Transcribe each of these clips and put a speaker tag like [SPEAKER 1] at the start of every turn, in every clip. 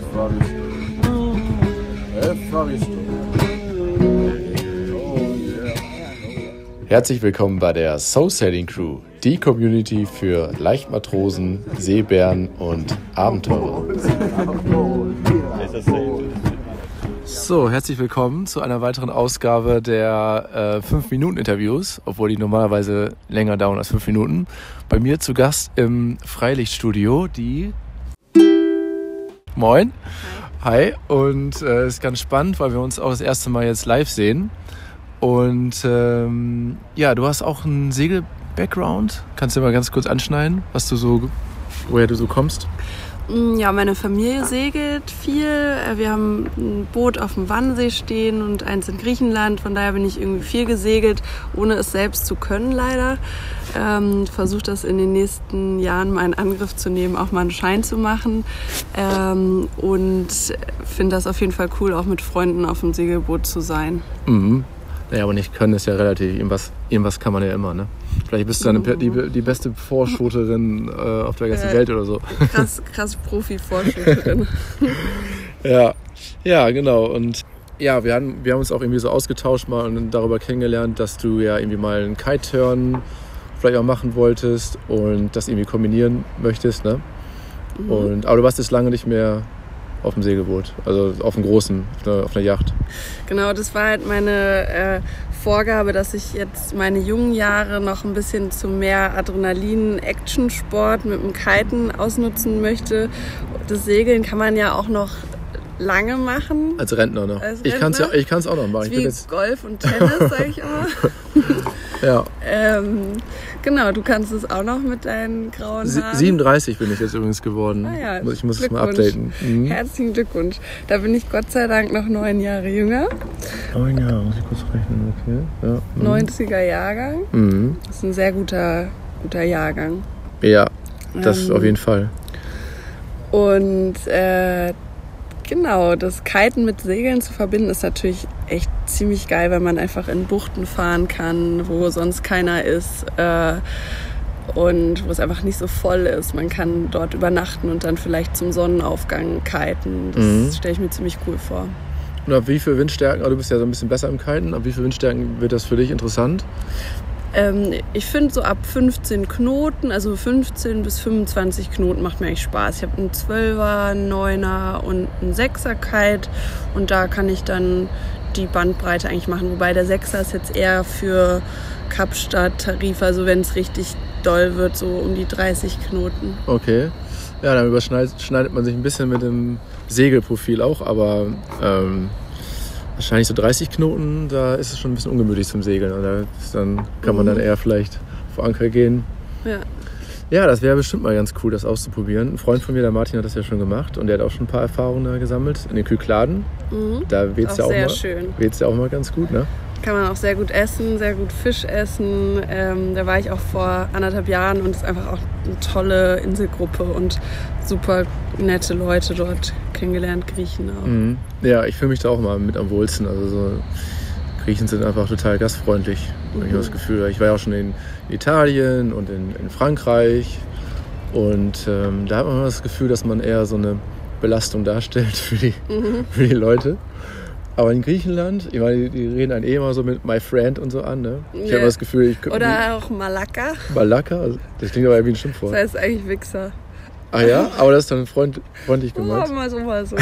[SPEAKER 1] Yeah.
[SPEAKER 2] Herzlich willkommen bei der Soul Sailing Crew, die Community für Leichtmatrosen, Seebären und Abenteurer. So, herzlich willkommen zu einer weiteren Ausgabe der 5-Minuten-Interviews, obwohl die normalerweise länger dauern als 5 Minuten. Bei mir zu Gast im Freilichtstudio die. Moin. Hi. Und es äh, ist ganz spannend, weil wir uns auch das erste Mal jetzt live sehen. Und ähm, ja, du hast auch einen Segel-Background. Kannst du mal ganz kurz anschneiden, was du so, woher du so kommst?
[SPEAKER 3] Mm, Ja, meine Familie segelt viel. Äh, Wir haben ein Boot auf dem Wannsee stehen und eins in Griechenland. Von daher bin ich irgendwie viel gesegelt, ohne es selbst zu können leider. Ähm, Versuche das in den nächsten Jahren mal in Angriff zu nehmen, auch mal einen Schein zu machen. Ähm, und finde das auf jeden Fall cool, auch mit Freunden auf dem Segelboot zu sein.
[SPEAKER 2] Mhm. Naja, aber nicht können ist ja relativ. Irgendwas, irgendwas kann man ja immer, ne? Vielleicht bist du dann die, die beste Vorschooterin äh, auf der ganzen
[SPEAKER 3] Äh.
[SPEAKER 2] Welt oder so.
[SPEAKER 3] Krass, krass Profi-Vorschütterin.
[SPEAKER 2] Ja, ja, genau. Und ja, wir haben, wir haben uns auch irgendwie so ausgetauscht mal und darüber kennengelernt, dass du ja irgendwie mal einen Kite-Turn vielleicht auch machen wolltest und das irgendwie kombinieren möchtest, ne? Und, aber du warst jetzt lange nicht mehr auf dem Segelboot, also auf dem großen, auf einer, auf einer Yacht.
[SPEAKER 3] Genau, das war halt meine äh, Vorgabe, dass ich jetzt meine jungen Jahre noch ein bisschen zu mehr Adrenalin-Action-Sport mit dem Kiten ausnutzen möchte. Das Segeln kann man ja auch noch lange machen.
[SPEAKER 2] Als Rentner noch.
[SPEAKER 3] Als
[SPEAKER 2] Ich kann es ja,
[SPEAKER 3] Rentner?
[SPEAKER 2] ich kann's auch noch machen. Ich bin
[SPEAKER 3] Wie
[SPEAKER 2] jetzt,
[SPEAKER 3] Golf und Tennis, sag ich immer.
[SPEAKER 2] ja,
[SPEAKER 3] ähm, genau, du kannst es auch noch mit deinen grauen Haaren.
[SPEAKER 2] 37 bin ich jetzt übrigens geworden.
[SPEAKER 3] Ah ja,
[SPEAKER 2] ich muss es mal
[SPEAKER 3] Glückwunsch.
[SPEAKER 2] updaten. Mhm.
[SPEAKER 3] Herzlichen Glückwunsch. Da bin ich Gott sei Dank noch neun Jahre jünger.
[SPEAKER 2] Oh ja, muss ich kurz rechnen, okay. Ja. Mhm.
[SPEAKER 3] 90er Jahrgang.
[SPEAKER 2] Mhm.
[SPEAKER 3] Das ist ein sehr guter, guter Jahrgang.
[SPEAKER 2] Ja, das
[SPEAKER 3] Ähm,
[SPEAKER 2] auf jeden Fall.
[SPEAKER 3] Und äh, genau, das Kiten mit Segeln zu verbinden, ist natürlich echt ziemlich geil, weil man einfach in Buchten fahren kann, wo sonst keiner ist. Äh, und wo es einfach nicht so voll ist. Man kann dort übernachten und dann vielleicht zum Sonnenaufgang kiten. Das
[SPEAKER 2] Mhm.
[SPEAKER 3] stelle ich mir ziemlich cool vor.
[SPEAKER 2] Und ab wie viel Windstärken, also du bist ja so ein bisschen besser im Kiten, ab wie viel Windstärken wird das für dich interessant?
[SPEAKER 3] Ähm, ich finde so ab 15 Knoten, also 15 bis 25 Knoten macht mir echt Spaß. Ich habe einen 12er, einen 9er und einen 6er Kite und da kann ich dann die Bandbreite eigentlich machen. Wobei der 6er ist jetzt eher für Kapstadt, Tarif, also wenn es richtig doll wird, so um die 30 Knoten.
[SPEAKER 2] Okay. Ja, dann überschneidet schneidet man sich ein bisschen mit dem Segelprofil auch, aber ähm, wahrscheinlich so 30 Knoten, da ist es schon ein bisschen ungemütlich zum Segeln. Und dann kann man dann
[SPEAKER 3] Mhm.
[SPEAKER 2] eher vielleicht vor Anker gehen.
[SPEAKER 3] Ja.
[SPEAKER 2] Ja, das wäre bestimmt mal ganz cool, das auszuprobieren. Ein Freund von mir, der Martin, hat das ja schon gemacht und der hat auch schon ein paar Erfahrungen da gesammelt in den Kykladen.
[SPEAKER 3] Mhm.
[SPEAKER 2] Da weht es ja auch mal,
[SPEAKER 3] schön.
[SPEAKER 2] weht's ja auch mal ganz gut, ne?
[SPEAKER 3] Kann man auch sehr gut essen, sehr gut Fisch essen. Ähm, da war ich auch vor anderthalb Jahren und es ist einfach auch eine tolle Inselgruppe und super nette Leute dort kennengelernt, Griechen auch.
[SPEAKER 2] Mhm. Ja, ich fühle mich da auch mal mit am wohlsten. Also so Griechen sind einfach total gastfreundlich, habe ich
[SPEAKER 3] Mhm.
[SPEAKER 2] das Gefühl. Ich war ja auch schon in Italien und in, in Frankreich und ähm, da hat man immer das Gefühl, dass man eher so eine Belastung darstellt für die,
[SPEAKER 3] Mhm.
[SPEAKER 2] für die Leute. Aber in Griechenland, ich meine, die, reden einen eh immer so mit my friend und so an. Ne? Ich
[SPEAKER 3] Ja.
[SPEAKER 2] habe das Gefühl, ich könnte
[SPEAKER 3] Oder auch Malakka,
[SPEAKER 2] Malakka, also das klingt aber ja wie ein Schimpfwort.
[SPEAKER 3] das heißt eigentlich Wichser.
[SPEAKER 2] Ah ja, aber das ist dann freund, freundlich
[SPEAKER 3] Oh,
[SPEAKER 2] gemeint.
[SPEAKER 3] mal so, mal so.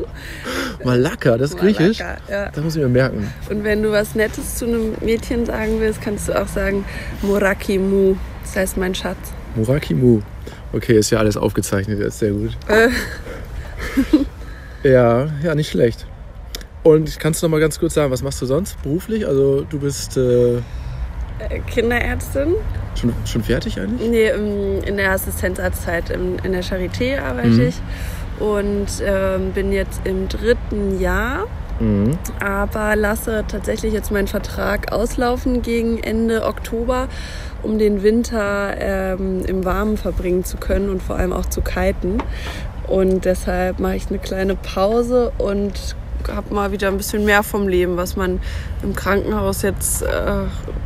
[SPEAKER 2] Malakka, das ist griechisch.
[SPEAKER 3] Malakka, ja.
[SPEAKER 2] Das muss ich mir merken.
[SPEAKER 3] Und wenn du was Nettes zu einem Mädchen sagen willst, kannst du auch sagen Murakimu. Das heißt mein Schatz.
[SPEAKER 2] Murakimu. Okay, ist ja alles aufgezeichnet, jetzt sehr gut.
[SPEAKER 3] Äh.
[SPEAKER 2] ja, ja, nicht schlecht. Und kannst du noch mal ganz kurz sagen, was machst du sonst beruflich? Also du bist äh,
[SPEAKER 3] Äh, Kinderärztin.
[SPEAKER 2] schon, schon fertig eigentlich?
[SPEAKER 3] Nee, im- in der Assistenzarztzeit in, in der Charité arbeite
[SPEAKER 2] Mhm.
[SPEAKER 3] ich und ähm, bin jetzt im dritten Jahr,
[SPEAKER 2] Mhm.
[SPEAKER 3] aber lasse tatsächlich jetzt meinen Vertrag auslaufen gegen Ende Oktober, um den Winter ähm, im Warmen verbringen zu können und vor allem auch zu kiten. Und deshalb mache ich eine kleine Pause und habe mal wieder ein bisschen mehr vom Leben, was man im Krankenhaus jetzt äh,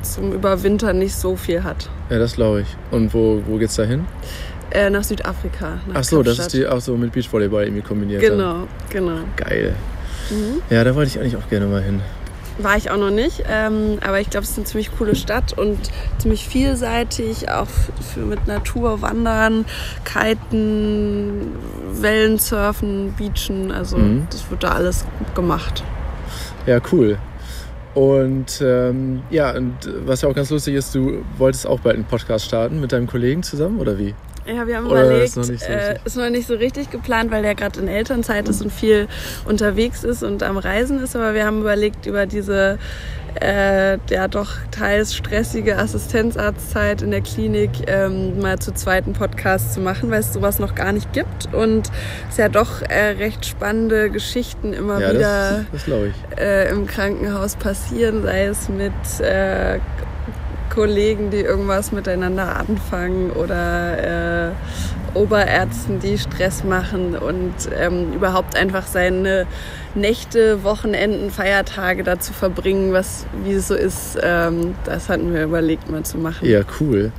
[SPEAKER 3] zum Überwintern nicht so viel hat.
[SPEAKER 2] Ja, das glaube ich. Und wo, wo geht's da hin?
[SPEAKER 3] Äh, nach Südafrika. Nach
[SPEAKER 2] Ach so, das
[SPEAKER 3] Kapstadt.
[SPEAKER 2] ist die auch so mit Beachvolleyball irgendwie kombiniert. dann.
[SPEAKER 3] Genau, genau.
[SPEAKER 2] Geil.
[SPEAKER 3] Mhm.
[SPEAKER 2] Ja, da wollte ich eigentlich auch gerne mal hin.
[SPEAKER 3] War ich auch noch nicht, ähm, aber ich glaube, es ist eine ziemlich coole Stadt und ziemlich vielseitig, auch für mit Natur, Wandern, Kiten, Wellensurfen, Beachen. Also
[SPEAKER 2] Mhm.
[SPEAKER 3] das wird da alles gemacht.
[SPEAKER 2] Ja, cool. Und ähm, ja, und was ja auch ganz lustig ist, du wolltest auch bald einen Podcast starten mit deinem Kollegen zusammen, oder wie?
[SPEAKER 3] Ja, wir haben
[SPEAKER 2] Oder
[SPEAKER 3] überlegt,
[SPEAKER 2] ist noch so
[SPEAKER 3] äh, ist noch nicht so richtig geplant, weil der gerade in Elternzeit ist und viel unterwegs ist und am Reisen ist. Aber wir haben überlegt, über diese äh, ja doch teils stressige Assistenzarztzeit in der Klinik ähm, mal zu zweiten Podcast zu machen, weil es sowas noch gar nicht gibt. Und es ja doch äh, recht spannende Geschichten immer
[SPEAKER 2] ja,
[SPEAKER 3] wieder
[SPEAKER 2] das, das
[SPEAKER 3] äh, im Krankenhaus passieren, sei es mit äh, Kollegen, die irgendwas miteinander anfangen oder äh, Oberärzten, die Stress machen und ähm, überhaupt einfach seine Nächte, Wochenenden, Feiertage dazu verbringen, was wie es so ist. Ähm, das hatten wir überlegt mal zu machen.
[SPEAKER 2] Ja, cool.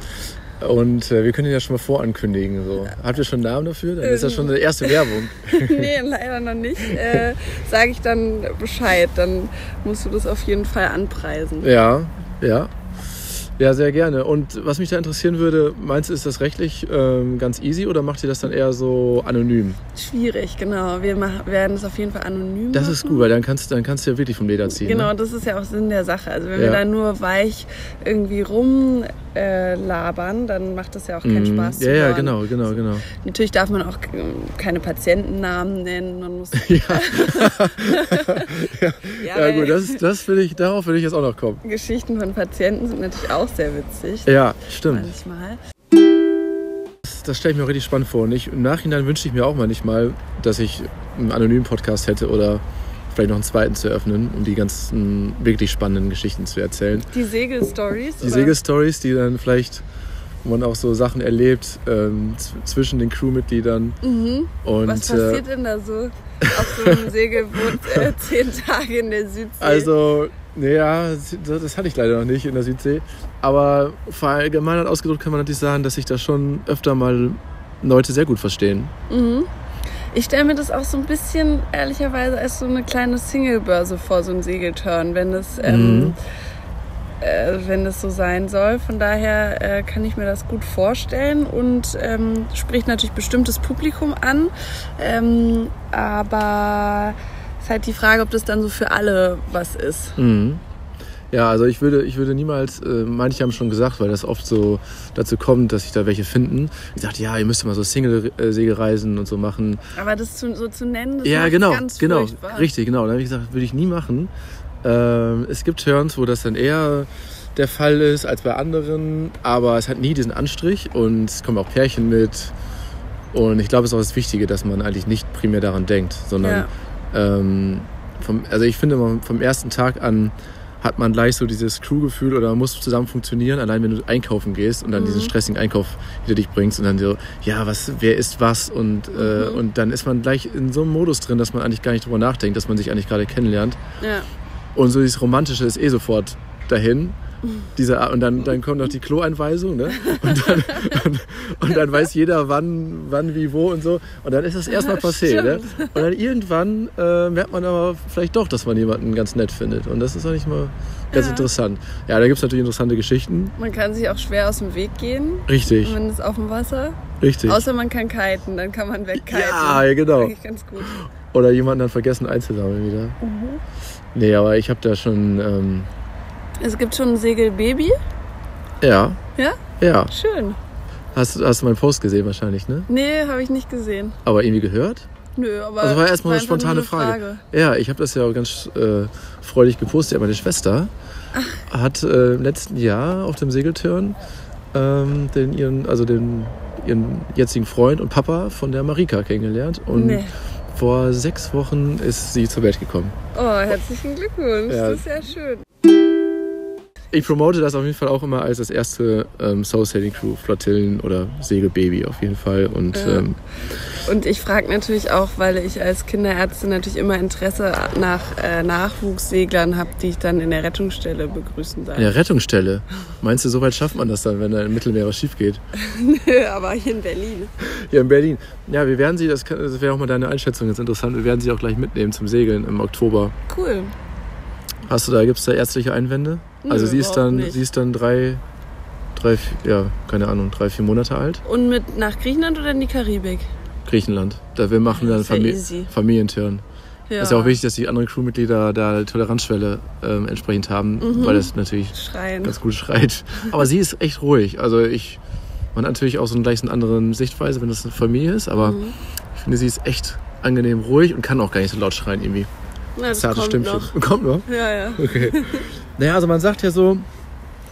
[SPEAKER 2] Und äh, wir können ihn ja schon mal vorankündigen. So. Habt ihr schon einen Namen dafür? Dann ist das schon eine erste Werbung.
[SPEAKER 3] nee, leider noch nicht. Äh, Sage ich dann Bescheid, dann musst du das auf jeden Fall anpreisen.
[SPEAKER 2] Ja, ja. Ja, sehr gerne. Und was mich da interessieren würde, meinst du, ist das rechtlich ähm, ganz easy oder macht ihr das dann eher so anonym?
[SPEAKER 3] Schwierig, genau. Wir machen, werden es auf jeden Fall anonym
[SPEAKER 2] Das
[SPEAKER 3] machen.
[SPEAKER 2] ist gut, weil dann kannst, dann kannst du ja wirklich vom Leder ziehen.
[SPEAKER 3] Genau,
[SPEAKER 2] Ne?
[SPEAKER 3] das ist ja auch Sinn der Sache. Also wenn
[SPEAKER 2] Ja.
[SPEAKER 3] wir da nur weich irgendwie rumlabern, äh, dann macht das ja auch keinen
[SPEAKER 2] Mhm.
[SPEAKER 3] Spaß.
[SPEAKER 2] Ja, ja, genau, genau, genau.
[SPEAKER 3] Natürlich darf man auch keine Patientennamen nennen. Man muss
[SPEAKER 2] Ja,
[SPEAKER 3] ja,
[SPEAKER 2] ja
[SPEAKER 3] weil
[SPEAKER 2] gut, das, das will ich, darauf will ich jetzt auch noch kommen.
[SPEAKER 3] Geschichten von Patienten sind natürlich auch sehr witzig.
[SPEAKER 2] Ja, stimmt.
[SPEAKER 3] Manchmal.
[SPEAKER 2] Das, das stelle ich mir auch richtig spannend vor. Und ich, im Nachhinein wünsche ich mir auch manchmal, dass ich einen anonymen Podcast hätte oder vielleicht noch einen zweiten zu eröffnen, um die ganzen wirklich spannenden Geschichten zu erzählen.
[SPEAKER 3] Die Segelstories.
[SPEAKER 2] Die Segelstories, die dann vielleicht, wo man auch so Sachen erlebt ähm, zwischen den Crewmitgliedern.
[SPEAKER 3] Mhm.
[SPEAKER 2] Und
[SPEAKER 3] Was
[SPEAKER 2] äh,
[SPEAKER 3] passiert denn da so auf so einem Segelboot äh, zehn Tage in der Südsee?
[SPEAKER 2] also, naja, das das hatte ich leider noch nicht in der Südsee. Aber verallgemeinert ausgedrückt kann man natürlich sagen, dass sich da schon öfter mal Leute sehr gut verstehen.
[SPEAKER 3] Mhm. Ich stelle mir das auch so ein bisschen, ehrlicherweise, als so eine kleine Singlebörse vor, so ein Segelturn, wenn es, ähm,
[SPEAKER 2] Mhm.
[SPEAKER 3] äh, wenn es so sein soll. Von daher äh, kann ich mir das gut vorstellen und ähm, spricht natürlich bestimmtes Publikum an. Ähm, aber ist halt die Frage, ob das dann so für alle was ist.
[SPEAKER 2] Mhm. Ja, also ich würde, ich würde niemals, äh, manche haben schon gesagt, weil das oft so dazu kommt, dass sich da welche finden, die sagt, ja, ihr müsst mal so Single-Segelreisen und so machen.
[SPEAKER 3] Aber das zu, so zu nennen, das
[SPEAKER 2] ja, genau,
[SPEAKER 3] ganz
[SPEAKER 2] genau,
[SPEAKER 3] furchtbar.
[SPEAKER 2] richtig, genau. Dann habe ich gesagt, würde ich nie machen. Ähm, es gibt Turns, wo das dann eher der Fall ist als bei anderen, aber es hat nie diesen Anstrich und es kommen auch Pärchen mit. Und ich glaube, es ist auch das Wichtige, dass man eigentlich nicht primär daran denkt, sondern
[SPEAKER 3] Ja.
[SPEAKER 2] Ähm, vom, also ich finde, man- vom ersten Tag an hat man gleich so dieses Crew-Gefühl oder man muss zusammen funktionieren, allein wenn du einkaufen gehst und dann
[SPEAKER 3] Mhm.
[SPEAKER 2] diesen stressigen Einkauf hinter dich bringst und dann so, ja, was, wer ist was und, äh,
[SPEAKER 3] Mhm.
[SPEAKER 2] und dann ist man gleich in so einem Modus drin, dass man eigentlich gar nicht drüber nachdenkt, dass man sich eigentlich gerade kennenlernt.
[SPEAKER 3] Ja.
[SPEAKER 2] Und so dieses Romantische ist eh sofort dahin. Diese, und dann, dann kommt noch die Kloeinweisung, ne? Und dann, und, und dann weiß jeder, wann, wann, wie, wo und so. Und dann ist das erstmal passé, ne? Und dann irgendwann äh, merkt man aber vielleicht doch, dass man jemanden ganz nett findet. Und das ist eigentlich mal ganz
[SPEAKER 3] Ja.
[SPEAKER 2] interessant. Ja, da gibt es natürlich interessante Geschichten.
[SPEAKER 3] Man kann sich auch schwer aus dem Weg gehen.
[SPEAKER 2] Richtig,
[SPEAKER 3] Man ist auf dem Wasser.
[SPEAKER 2] richtig.
[SPEAKER 3] Außer man kann kiten, dann kann man wegkiten.
[SPEAKER 2] Ja, ja, genau.
[SPEAKER 3] Eigentlich ganz gut.
[SPEAKER 2] Oder jemanden dann vergessen einzusammeln wieder.
[SPEAKER 3] Mhm.
[SPEAKER 2] Nee, aber ich habe da schon, ähm,
[SPEAKER 3] Es gibt schon ein Segelbaby.
[SPEAKER 2] ja.
[SPEAKER 3] Ja?
[SPEAKER 2] Ja.
[SPEAKER 3] Schön.
[SPEAKER 2] Hast, hast du meinen Post gesehen wahrscheinlich, ne?
[SPEAKER 3] Nee, habe ich nicht gesehen.
[SPEAKER 2] Aber irgendwie gehört?
[SPEAKER 3] Nö, aber.
[SPEAKER 2] Also war erstmal eine
[SPEAKER 3] einfach nur
[SPEAKER 2] spontane Frage. Ja, ich habe das ja auch ganz äh, freudig gepostet. Meine Schwester hat äh, im letzten Jahr auf dem Segeltörn ähm, den, ihren, also den, ihren jetzigen Freund und Papa von der Marika kennengelernt. Und
[SPEAKER 3] Nee.
[SPEAKER 2] vor sechs Wochen ist sie zur Welt gekommen.
[SPEAKER 3] Oh, herzlichen Glückwunsch.
[SPEAKER 2] Ja.
[SPEAKER 3] Das ist ja schön.
[SPEAKER 2] Ich promote das auf jeden Fall auch immer als das erste ähm, Soul Sailing Crew Flottillen oder Segelbaby auf jeden Fall. Und
[SPEAKER 3] Ja.
[SPEAKER 2] ähm,
[SPEAKER 3] Und ich frage natürlich auch, weil ich als Kinderärztin natürlich immer Interesse nach äh, Nachwuchsseglern habe, die ich dann in der Rettungsstelle begrüßen darf.
[SPEAKER 2] In der Rettungsstelle. Meinst du, so weit schafft man das dann, wenn da im Mittelmeer was schief geht?
[SPEAKER 3] Nö, aber hier in Berlin.
[SPEAKER 2] Hier in Berlin. Ja, wir werden sie, das, kann- das wäre auch mal deine Einschätzung jetzt interessant, wir werden sie auch gleich mitnehmen zum Segeln im Oktober.
[SPEAKER 3] Cool.
[SPEAKER 2] Hast du da, gibt es da ärztliche Einwände?
[SPEAKER 3] Nö,
[SPEAKER 2] also sie ist dann,
[SPEAKER 3] nicht.
[SPEAKER 2] sie ist dann drei, drei, ja, keine Ahnung, drei, vier Monate alt.
[SPEAKER 3] Und mit nach Griechenland oder in die Karibik?
[SPEAKER 2] Griechenland. Da wir machen dann Famili
[SPEAKER 3] easy.
[SPEAKER 2] Familienturn.
[SPEAKER 3] Ja.
[SPEAKER 2] Ist ja auch wichtig, dass die anderen Crewmitglieder da Toleranzschwelle ähm, entsprechend haben,
[SPEAKER 3] Mhm.
[SPEAKER 2] weil das natürlich
[SPEAKER 3] Schreien.
[SPEAKER 2] ganz gut schreit. Aber sie ist echt ruhig. Also ich, man hat natürlich auch so eine gleich eine andere Sichtweise, wenn das eine Familie ist, aber
[SPEAKER 3] Mhm.
[SPEAKER 2] ich finde, sie ist echt angenehm ruhig und kann auch gar nicht so laut schreien irgendwie.
[SPEAKER 3] Na, das
[SPEAKER 2] Zartes
[SPEAKER 3] kommt
[SPEAKER 2] Stimmchen.
[SPEAKER 3] noch.
[SPEAKER 2] Kommt noch?
[SPEAKER 3] Ja, ja.
[SPEAKER 2] Okay. naja, also man sagt ja so,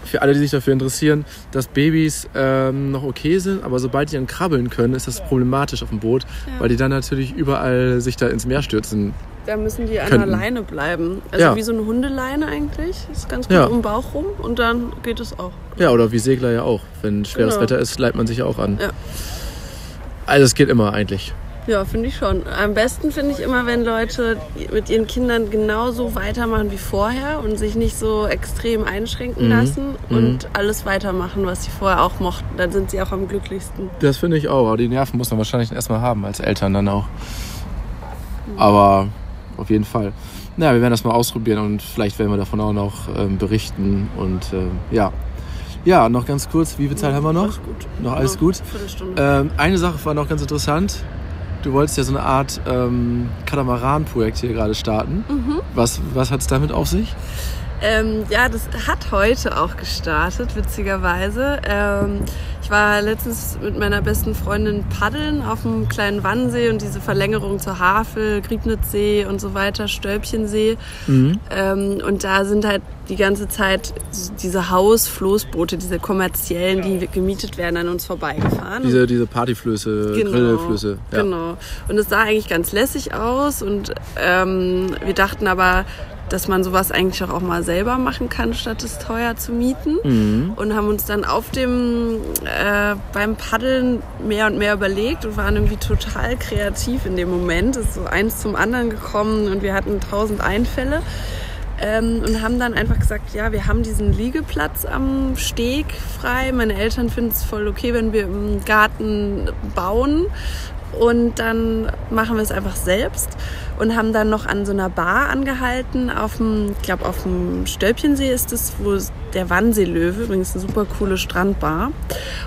[SPEAKER 2] für alle, die sich dafür interessieren, dass Babys ähm, noch okay sind, aber sobald die dann krabbeln können, ist das problematisch auf dem Boot,
[SPEAKER 3] Ja.
[SPEAKER 2] weil die dann natürlich überall sich da ins Meer stürzen.
[SPEAKER 3] Da müssen die an
[SPEAKER 2] Könnten.
[SPEAKER 3] der Leine bleiben. Also
[SPEAKER 2] Ja.
[SPEAKER 3] wie so eine Hundeleine eigentlich. Ist ganz gut
[SPEAKER 2] Ja.
[SPEAKER 3] um den Bauch rum und dann geht es auch.
[SPEAKER 2] Ja, oder wie Segler ja auch. Wenn schweres
[SPEAKER 3] Genau.
[SPEAKER 2] Wetter ist, leitet man sich ja auch an.
[SPEAKER 3] Ja.
[SPEAKER 2] Also es geht immer eigentlich.
[SPEAKER 3] Ja, finde ich schon. Am besten finde ich immer, wenn Leute mit ihren Kindern genauso weitermachen wie vorher und sich nicht so extrem einschränken
[SPEAKER 2] Mhm.
[SPEAKER 3] lassen
[SPEAKER 2] Mhm.
[SPEAKER 3] und alles weitermachen, was sie vorher auch mochten. Dann sind sie auch am glücklichsten.
[SPEAKER 2] Das finde ich auch. Aber die Nerven muss man wahrscheinlich erstmal haben, als Eltern dann auch. Aber auf jeden Fall. Naja, wir werden das mal ausprobieren und vielleicht werden wir davon auch noch ähm, berichten. Und ähm, ja. Ja, noch ganz kurz, wie viel Zeit haben wir noch?
[SPEAKER 3] Alles gut.
[SPEAKER 2] Noch alles gut?
[SPEAKER 3] Viertelstunde.
[SPEAKER 2] Ähm, eine Sache war noch ganz interessant. Du wolltest ja so eine Art ähm, Katamaran-Projekt hier gerade starten.
[SPEAKER 3] Mhm.
[SPEAKER 2] Was, was hat es damit auf sich?
[SPEAKER 3] Ähm, ja, das hat heute auch gestartet, witzigerweise. Ähm, ich war letztens mit meiner besten Freundin paddeln auf einem kleinen Wannsee und diese Verlängerung zur Havel, Griebnitzsee und so weiter, Stölpchensee.
[SPEAKER 2] Mhm.
[SPEAKER 3] Ähm, und da sind halt die ganze Zeit diese Hausfloßboote, diese kommerziellen, die gemietet werden, an uns vorbeigefahren.
[SPEAKER 2] Diese, diese Partyflöße, Grillflöße. Ja.
[SPEAKER 3] Genau. Und es sah eigentlich ganz lässig aus und ähm, wir dachten aber, dass man sowas eigentlich auch, mal selber machen kann, statt es teuer zu mieten.
[SPEAKER 2] Mhm.
[SPEAKER 3] Und haben uns dann auf dem, äh, beim Paddeln mehr und mehr überlegt und waren irgendwie total kreativ in dem Moment. Es ist so eins zum anderen gekommen und wir hatten tausend Einfälle. Ähm, und haben dann einfach gesagt, ja, wir haben diesen Liegeplatz am Steg frei. Meine Eltern finden es voll okay, wenn wir im Garten bauen. Und dann machen wir es einfach selbst und haben dann noch an so einer Bar angehalten. Auf dem, ich glaube, auf dem Stölpchensee ist es, wo der Wannseelöwe, übrigens eine super coole Strandbar.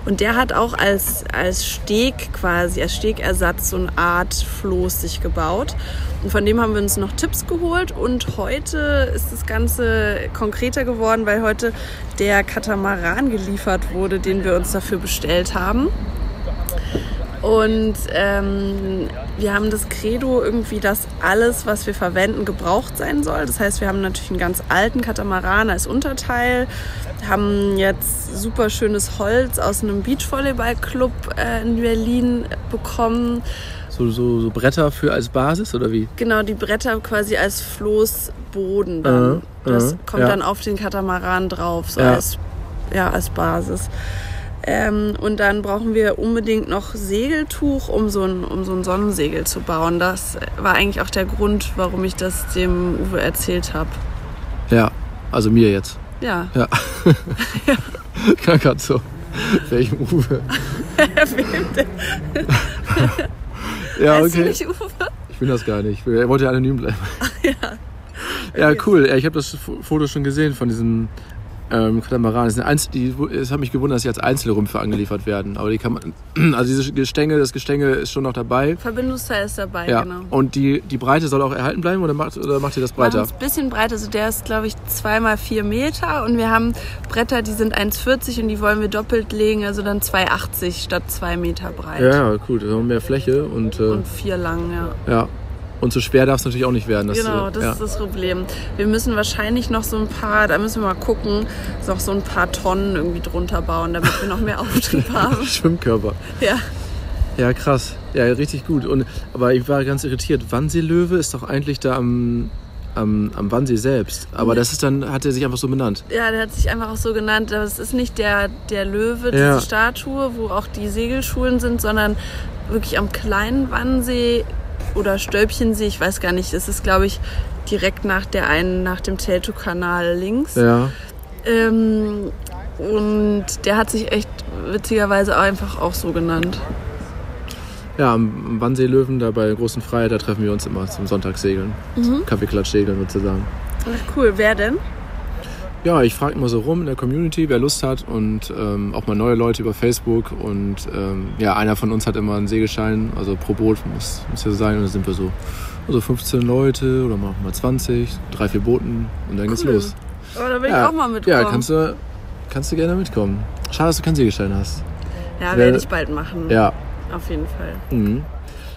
[SPEAKER 3] Und der hat auch als, als Steg quasi, als Stegersatz so eine Art Floß sich gebaut. Und von dem haben wir uns noch Tipps geholt. Und heute ist das Ganze konkreter geworden, weil heute der Katamaran geliefert wurde, den wir uns dafür bestellt haben. Und ähm, wir haben das Credo irgendwie, dass alles, was wir verwenden, gebraucht sein soll. Das heißt, wir haben natürlich einen ganz alten Katamaran als Unterteil, haben jetzt super schönes Holz aus einem Beachvolleyballclub äh, in Berlin bekommen.
[SPEAKER 2] So, so, so Bretter für als Basis oder wie?
[SPEAKER 3] Genau, die Bretter quasi als Floßboden dann.
[SPEAKER 2] Äh,
[SPEAKER 3] das
[SPEAKER 2] äh,
[SPEAKER 3] kommt
[SPEAKER 2] ja.
[SPEAKER 3] dann auf den Katamaran drauf, so
[SPEAKER 2] Ja.
[SPEAKER 3] als, ja, als Basis. Ähm, und dann brauchen wir unbedingt noch Segeltuch, um so, ein, um so ein Sonnensegel zu bauen. Das war eigentlich auch der Grund, warum ich das dem Uwe erzählt habe.
[SPEAKER 2] Ja, also mir jetzt.
[SPEAKER 3] Ja.
[SPEAKER 2] Ja. ja. Gerade so. Welchem Uwe? ja,
[SPEAKER 3] Weißt du
[SPEAKER 2] okay.
[SPEAKER 3] nicht, Uwe?
[SPEAKER 2] Ich bin das gar nicht. Er wollte ja anonym bleiben. ja. cool. Ja, ich habe das Foto schon gesehen von diesem ähm, Katamaran. Das Einzel die, es hat mich gewundert, dass sie als Einzelrümpfe angeliefert werden. Aber die kann man, also diese Gestänge, das Gestänge ist schon noch dabei.
[SPEAKER 3] Verbindungsteil ist dabei,
[SPEAKER 2] Ja.
[SPEAKER 3] genau.
[SPEAKER 2] Und die, die Breite soll auch erhalten bleiben oder macht, oder macht ihr das breiter?
[SPEAKER 3] ein bisschen breiter. Also der ist, glaube ich, zweimal vier Meter. Und wir haben Bretter, die sind 1,40 und die wollen wir doppelt legen. Also dann 2,80 statt zwei Meter breit.
[SPEAKER 2] Ja, gut. Wir haben mehr Fläche und, äh,
[SPEAKER 3] Und vier lang, ja.
[SPEAKER 2] ja. Und zu schwer darf es natürlich auch nicht werden.
[SPEAKER 3] Genau, das
[SPEAKER 2] ja.
[SPEAKER 3] ist das Problem. Wir müssen wahrscheinlich noch so ein paar, da müssen wir mal gucken, noch so ein paar Tonnen irgendwie drunter bauen, damit wir noch mehr Auftrieb haben.
[SPEAKER 2] Schwimmkörper.
[SPEAKER 3] Ja.
[SPEAKER 2] Ja, krass. Ja, richtig gut. Und, aber ich war ganz irritiert. Wannseelöwe ist doch eigentlich da am, am, am Wannsee selbst. Aber das ist dann, hat er sich einfach so benannt.
[SPEAKER 3] ja, der hat sich einfach auch so genannt. Es ist nicht der, der Löwe, diese
[SPEAKER 2] Ja.
[SPEAKER 3] Statue, wo auch die Segelschulen sind, sondern wirklich am kleinen Wannsee oder Stölpchensee, ich weiß gar nicht, es ist glaube ich direkt nach der einen, nach dem Teltow-Kanal links.
[SPEAKER 2] Ja.
[SPEAKER 3] Ähm, und der hat sich echt witzigerweise einfach auch so genannt.
[SPEAKER 2] Ja, am Wannsee Löwen, da bei der großen Freiheit, da treffen wir uns immer zum Sonntagssegeln.
[SPEAKER 3] Mhm.
[SPEAKER 2] Kaffeeklatsch-Segeln sozusagen.
[SPEAKER 3] Ach, cool, wer denn?
[SPEAKER 2] Ja, ich frage immer so rum in der Community, wer Lust hat und ähm, auch mal neue Leute über Facebook. Und ähm, ja, einer von uns hat immer einen Segelschein, also pro Boot muss, muss ja sein. Und dann sind wir so also 15 Leute oder mal 20, drei, vier Booten und dann geht's
[SPEAKER 3] Cool.
[SPEAKER 2] los.
[SPEAKER 3] Oh, da will
[SPEAKER 2] ja,
[SPEAKER 3] ich auch mal mitkommen.
[SPEAKER 2] Ja, kannst du, kannst du gerne mitkommen. Schade, dass du keinen Segelschein hast.
[SPEAKER 3] Ja,
[SPEAKER 2] Wer-
[SPEAKER 3] werde ich bald machen.
[SPEAKER 2] Ja.
[SPEAKER 3] Auf jeden Fall.
[SPEAKER 2] Mhm.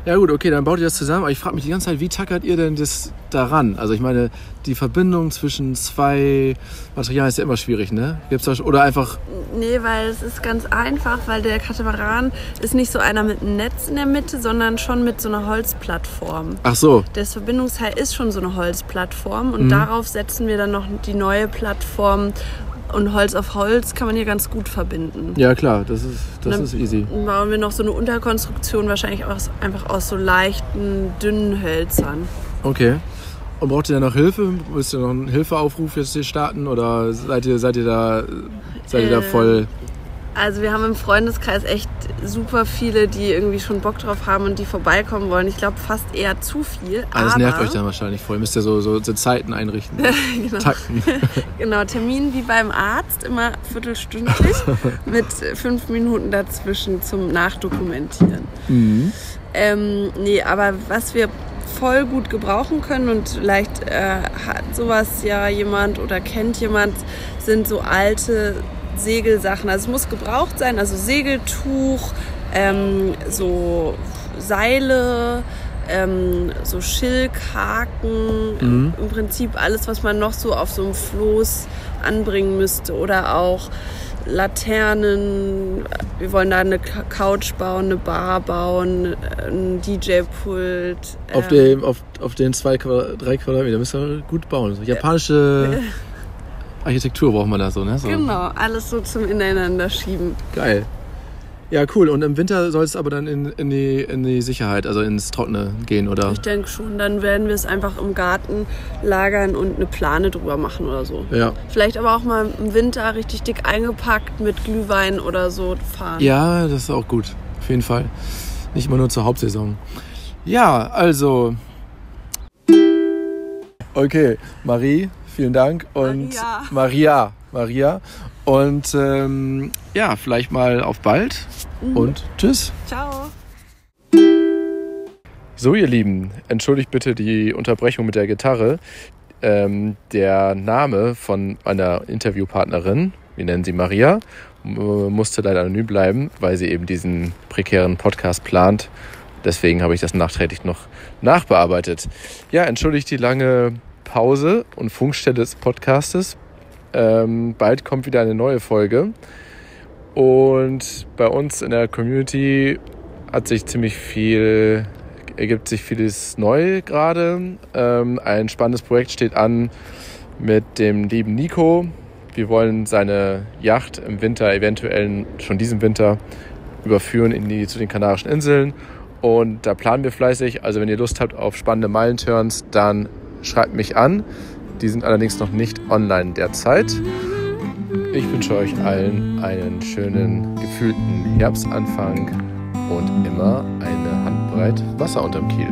[SPEAKER 2] Ja gut, okay, dann baut ihr das zusammen. Aber ich frage mich die ganze Zeit, wie tackert ihr denn das daran? Also ich meine, die Verbindung zwischen zwei Materialien ist ja immer schwierig, ne? Gibt's da, oder einfach,
[SPEAKER 3] Nee, weil es ist ganz einfach, weil der Katamaran ist nicht so einer mit einem Netz in der Mitte, sondern schon mit so einer Holzplattform.
[SPEAKER 2] ach so,
[SPEAKER 3] Das Verbindungsteil ist schon so eine Holzplattform und
[SPEAKER 2] Mhm.
[SPEAKER 3] darauf setzen wir dann noch die neue Plattform und Holz auf Holz kann man hier ganz gut verbinden.
[SPEAKER 2] ja klar, das ist, das
[SPEAKER 3] Dann-
[SPEAKER 2] ist easy.
[SPEAKER 3] Dann bauen wir noch so eine Unterkonstruktion, wahrscheinlich aus, einfach aus so leichten, dünnen Hölzern.
[SPEAKER 2] Okay. Und braucht ihr da noch Hilfe? Müsst ihr noch einen Hilfeaufruf jetzt hier starten? Oder seid ihr, seid ihr da, seid ihr da
[SPEAKER 3] Ähm,
[SPEAKER 2] voll...
[SPEAKER 3] Also wir haben im Freundeskreis echt super viele, die irgendwie schon Bock drauf haben und die vorbeikommen wollen. Ich glaube fast eher zu viel.
[SPEAKER 2] Ah, das nervt euch dann wahrscheinlich voll. Ihr müsst ja so, so, so Zeiten einrichten.
[SPEAKER 3] genau,
[SPEAKER 2] Takten.
[SPEAKER 3] genau, Termin wie beim Arzt, immer viertelstündlich mit fünf Minuten dazwischen zum Nachdokumentieren.
[SPEAKER 2] Mhm.
[SPEAKER 3] Ähm, nee, aber was wir voll gut gebrauchen können und vielleicht äh, hat sowas ja jemand oder kennt jemand, sind so alte Segelsachen. Also es muss gebraucht sein, also Segeltuch, ähm, so Seile, ähm, so Schilkhaken,
[SPEAKER 2] Mhm.
[SPEAKER 3] im Prinzip alles, was man noch so auf so einem Floß anbringen müsste oder auch Laternen, wir wollen da eine Couch bauen, eine Bar bauen, ein DJ-Pult.
[SPEAKER 2] Auf,
[SPEAKER 3] ähm,
[SPEAKER 2] auf, auf den zwei, drei Quadratmeter müsst ihr gut bauen. So japanische Architektur braucht man da so, ne? So.
[SPEAKER 3] Genau, alles so zum Ineinander schieben.
[SPEAKER 2] Geil. Ja, cool. Und im Winter soll es aber dann in, in, die, in die Sicherheit, also ins Trockene gehen, oder?
[SPEAKER 3] Ich denke schon, dann werden wir es einfach im Garten lagern und eine Plane drüber machen oder so.
[SPEAKER 2] Ja.
[SPEAKER 3] Vielleicht aber auch mal im Winter richtig dick eingepackt mit Glühwein oder so fahren.
[SPEAKER 2] Ja, das ist auch gut. Auf jeden Fall. Nicht immer nur zur Hauptsaison. Ja, also. Okay, Marie, vielen Dank. Und
[SPEAKER 3] Maria.
[SPEAKER 2] Maria. Maria. Und ähm, ja, vielleicht mal auf bald. Und tschüss.
[SPEAKER 3] Ciao.
[SPEAKER 2] So, ihr Lieben, entschuldigt bitte die Unterbrechung mit der Gitarre. Ähm, der Name von meiner Interviewpartnerin, wir nennen sie Maria, musste leider anonym bleiben, weil sie eben diesen prekären Podcast plant. Deswegen habe ich das nachträglich noch nachbearbeitet. Ja, entschuldigt die lange Pause und Funkstelle des Podcastes. Ähm, bald kommt wieder eine neue Folge. Und bei uns in der Community hat sich ziemlich viel, ergibt sich vieles neu gerade. Ähm, ein spannendes Projekt steht an mit dem lieben Nico. Wir wollen seine Yacht im Winter, eventuell schon diesen Winter, überführen in die, zu den Kanarischen Inseln. Und da planen wir fleißig. Also wenn ihr Lust habt auf spannende Meilenturns, dann schreibt mich an. Die sind allerdings noch nicht online derzeit. Ich wünsche euch allen einen schönen, gefühlten Herbstanfang und immer eine Handbreit Wasser unterm Kiel.